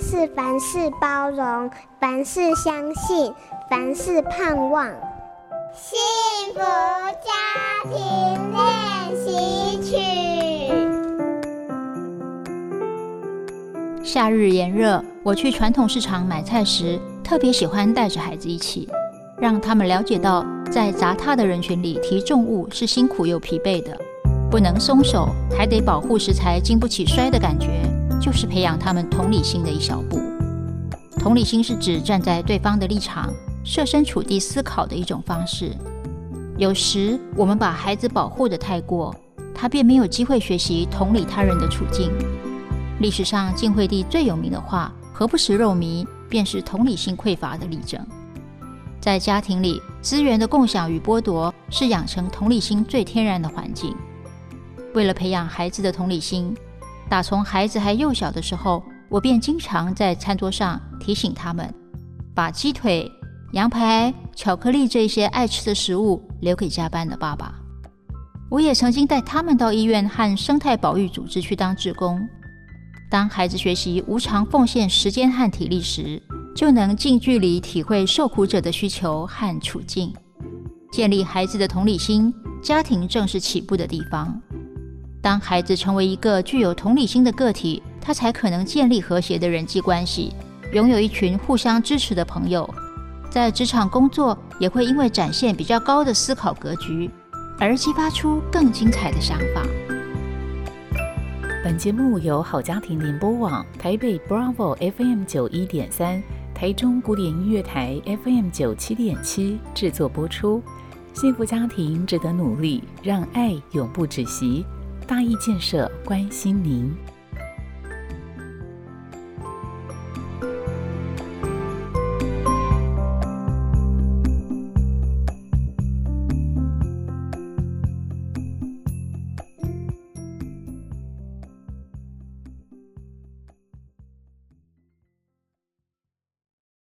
是凡事包容，凡事相信，凡事盼望。幸福家庭练习曲。夏日炎热，我去传统市场买菜时，特别喜欢带着孩子一起，让他们了解到，在杂沓的人群里提重物是辛苦又疲惫的，不能松手，还得保护食材经不起摔的感觉。就是培养他们同理心的一小步。同理心是指站在对方的立场，设身处地思考的一种方式。有时我们把孩子保护得太过，他便没有机会学习同理他人的处境。历史上晋惠帝最有名的话“何不食肉糜”，便是同理心匮乏的例证。在家庭里，资源的共享与剥夺是养成同理心最天然的环境。为了培养孩子的同理心，打从孩子还幼小的时候，我便经常在餐桌上提醒他们，把鸡腿、羊排、巧克力这些爱吃的食物留给加班的爸爸。我也曾经带他们到医院和生态保育组织去当志工。当孩子学习无偿奉献时间和体力时，就能近距离体会受苦者的需求和处境。建立孩子的同理心，家庭正是起步的地方。当孩子成为一个具有同理心的个体，他才可能建立和谐的人际关系，拥有一群互相支持的朋友。在职场工作，也会因为展现比较高的思考格局，而激发出更精彩的想法。本节目由好家庭联播网、台北 Bravo FM 九一点三、台中古典音乐台 FM 九七点七制作播出。幸福家庭值得努力，让爱永不止息。大义建设关心您。